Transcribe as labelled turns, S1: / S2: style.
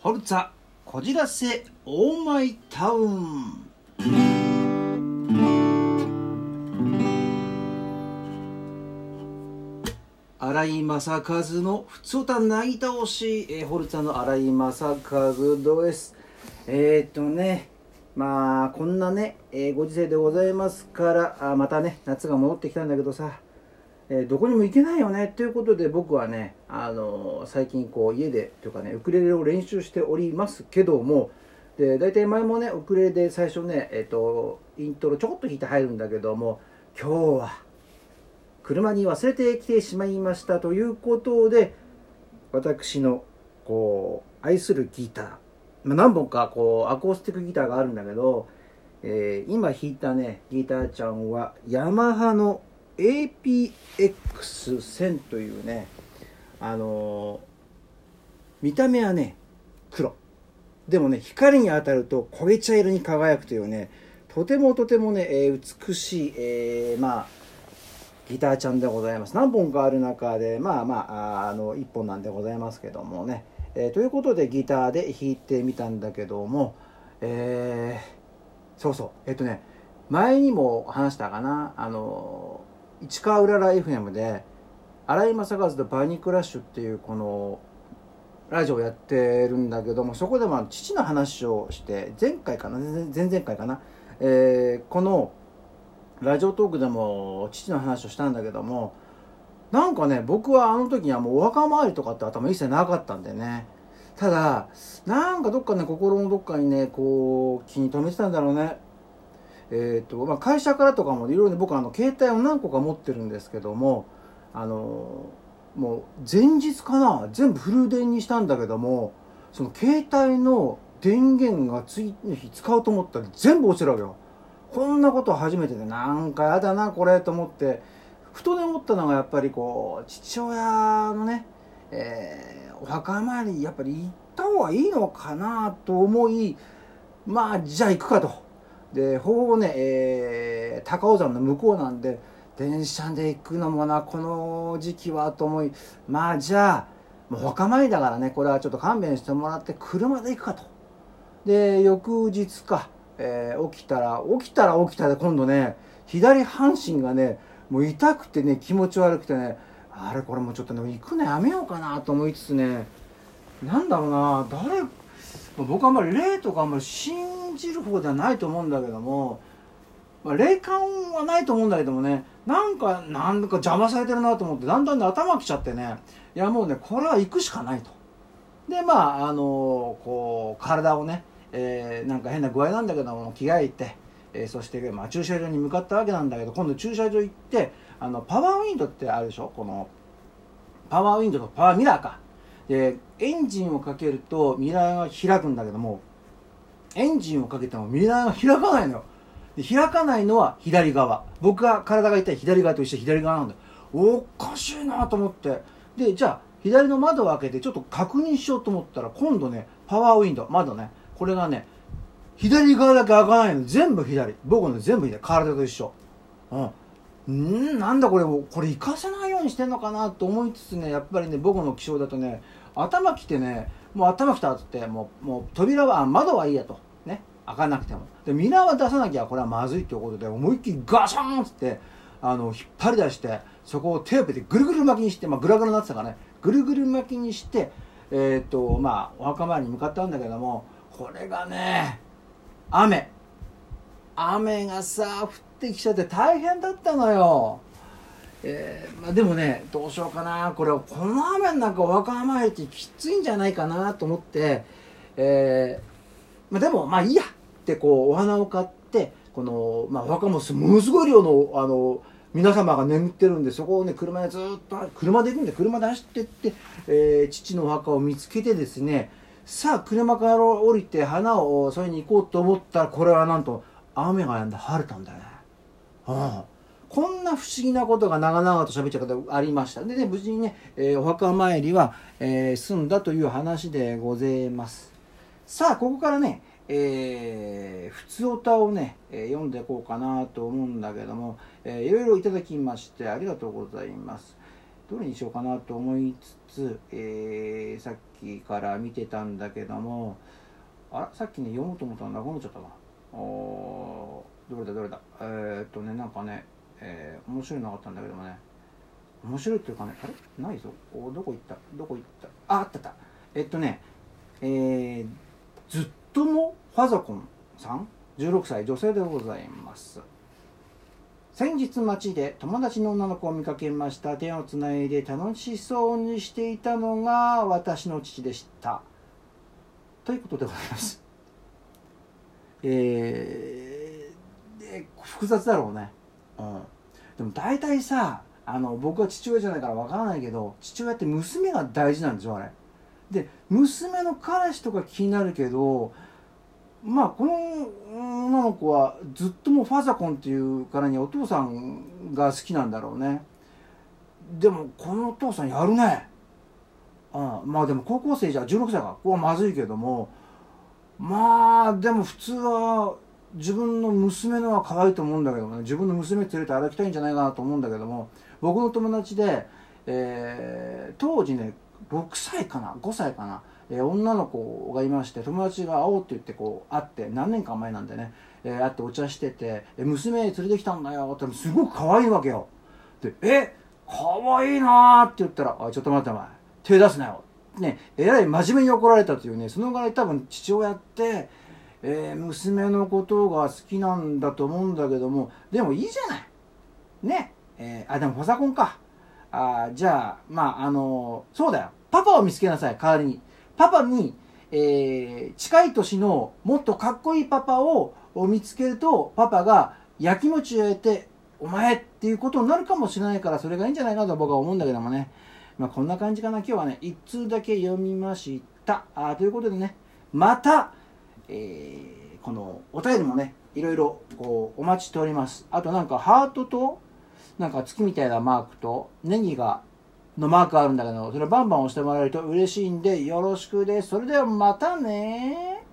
S1: ホルツァこじらせオーマイタウン荒井正和の「ふつおたなぎ倒し」えー、ホルツァの荒井正和ですえー、っとねまあこんなね、えーご時世でございますからあまたね夏が戻ってきたんだけどさえどこにも行けないよねということで僕はね、あの最近こう家でというかねウクレレを練習しておりますけどもで大体前もねウクレレで最初ね、えー、とイントロちょこっと弾いて入るんだけども今日は車に忘れてきてしまいましたということで私のこう愛するギター、まあ、何本かこうアコースティックギターがあるんだけど、えー今弾いたねギターちゃんはヤマハの APX1000 というねあのー見た目はね黒。でもね光に当たると焦げ茶色に輝くというねとてもとてもね、えー美しい、えーまあギターちゃんでございます。何本かある中でまあまああの1本なんでございますけどもね、えーということでギターで弾いてみたんだけどもえーそうそう。えっ、とね前にも話したかな。あの市川うらら FM で荒井正和とバニークラッシュっていうこのラジオをやってるんだけどもそこでも父の話をして前回かな前前々回かな、えーこのラジオトークでも父の話をしたんだけどもなんかね僕はあの時にはもうお墓参りとかって頭一切なかったんでね。ただなんかどっかね心のどっかにねこう気に留めてたんだろうね。えーとまあ、会社からとかもいろいろ僕あの携帯を何個か持ってるんですけどもあのもう前日かな全部フル電にしたんだけどもその携帯の電源が次の日使おうと思ったら全部落ちるわけよ。こんなこと初めてでなんかやだなこれと思ってふとね思ったのがやっぱりこう父親のね、えーお墓参りやっぱり行った方がいいのかなと思いまあじゃあ行くかと。でほぼね、えー高尾山の向こうなんで電車で行くのもなこの時期はと思いまあじゃあもうお墓参りだからねこれはちょっと勘弁してもらって車で行くかと。で翌日か、えー起きたら起きたら起きたで今度ね左半身がねもう痛くてね気持ち悪くてねあれこれもうちょっとね行くのやめようかなと思いつつねなんだろうな誰僕あんまり霊とかあんまり信じる方ではないと思うんだけども、まあ、霊感はないと思うんだけどもねなんかなんか邪魔されてるなと思ってだんだんね頭きちゃってねいやもうねこれは行くしかないと。でまああのこう体をね、えーなんか変な具合なんだけども着替えて、えーそして、まあ、駐車場に向かったわけなんだけど今度駐車場行ってあのパワーウィンドってあるでしょ？このパワーウィンドとパワーミラーか。でエンジンをかけるとミラーが開くんだけどもエンジンをかけてもミラーが開かないのよ。で開かないのは左側。僕が体が痛い左側と一緒左側なんだよ。おかしいなと思って。でじゃあ左の窓を開けてちょっと確認しようと思ったら今度ねパワーウィンドウ。窓ね。これがね左側だけ開かないの。全部左。僕の全部左。体と一緒。うん。んなんだこれ。これ活かせないようにしてんのかなと思いつつねやっぱりね僕の気象だとね頭きてねもう頭きたっつってもうもう扉は窓はいいやと。ね。開かなくても。でミラーは出さなきゃこれはまずいということで思いっきりガシャンっつってあの引っ張り出してそこをテープでぐるぐる巻きにして、まあ、グラグラになってたからね。ぐるぐる巻きにしてえーっとまあお墓参りに向かったんだけどもこれがね雨。雨がさ降ってきちゃって大変だったのよ、えーまあ、でもねどうしようかな。これこの雨の中お墓参りってきついんじゃないかなと思って、えーまあ、でもまあいいや。ってこうお花を買ってこの、まあ、お墓もものすごい量のあの皆様が眠ってるんでそこをね車でずっと車で行くんで車で走ってって、えー父のお墓を見つけてですねさあ車から降りて花を添えに行こうと思ったらこれはなんと雨が止んで晴れたんだよね。ああ不思議なことが長々と喋っちゃうことがありました。でね無事にね、えーお墓参りは、えー済んだという話でございます。さあここからねえー、普通歌をね、えー読んでいこうかなと思うんだけども、えーいろいろいただきましてありがとうございます。どれにしようかなと思いつつ、えーさっきから見てたんだけどもあらさっきね読もうと思ったらなくなっちゃったなおどれだどれだ。えー、っとねなんかね、えー、面白いのがあったんだけどもね。面白いっていうかねあれ？ないぞ。おどこ行った？どこ行った？ああったった。えっとねえー、ずっともファザコンさん？16歳女性でございます。先日街で友達の女の子を見かけました。手をつないで楽しそうにしていたのが私の父でした。ということでございます。えー、複雑だろうね。でも大体さあの僕は父親じゃないからわからないけど父親って娘が大事なんでしょあれ。で娘の彼氏とか気になるけどまあこの女の子はずっともうファザコンっていうからにお父さんが好きなんだろうね。でもこのお父さんやるね。ああまあでも高校生じゃ16歳か。ここはまずいけども。まあでも普通は自分の娘のは可愛いと思うんだけどね自分の娘連れて歩きたいんじゃないかなと思うんだけども僕の友達で、えー、当時ね6歳かな5歳かなえー、女の子がいまして友達が会おうって言ってこう会って何年か前なんでね、えー、会ってお茶してて「え娘連れてきたんだよ」ってすごく可愛いわけよ。で「え可愛いな」って言ったら「あちょっと待ってお前手出すなよ」ねえらい真面目に怒られたというねそのぐらい多分父親って、えー、娘のことが好きなんだと思うんだけどもでもいいじゃないねえー、あでもファザコンかあじゃあまああのー、そうだよパパを見つけなさい代わりにパパに、えー、近い年のもっとかっこいいパパを見つけると、パパがやきもちを得て、お前っていうことになるかもしれないから、それがいいんじゃないかと僕は思うんだけどもね。まあ、こんな感じかな。今日はね、一通だけ読みました。あということでね、また、えー、このお便りもね、いろいろこうお待ちしております。あとなんかハートと、なんか月みたいなマークと、ネギがのマークあるんだけど、それバンバン押してもらえると嬉しいんで、よろしくです。それではまたね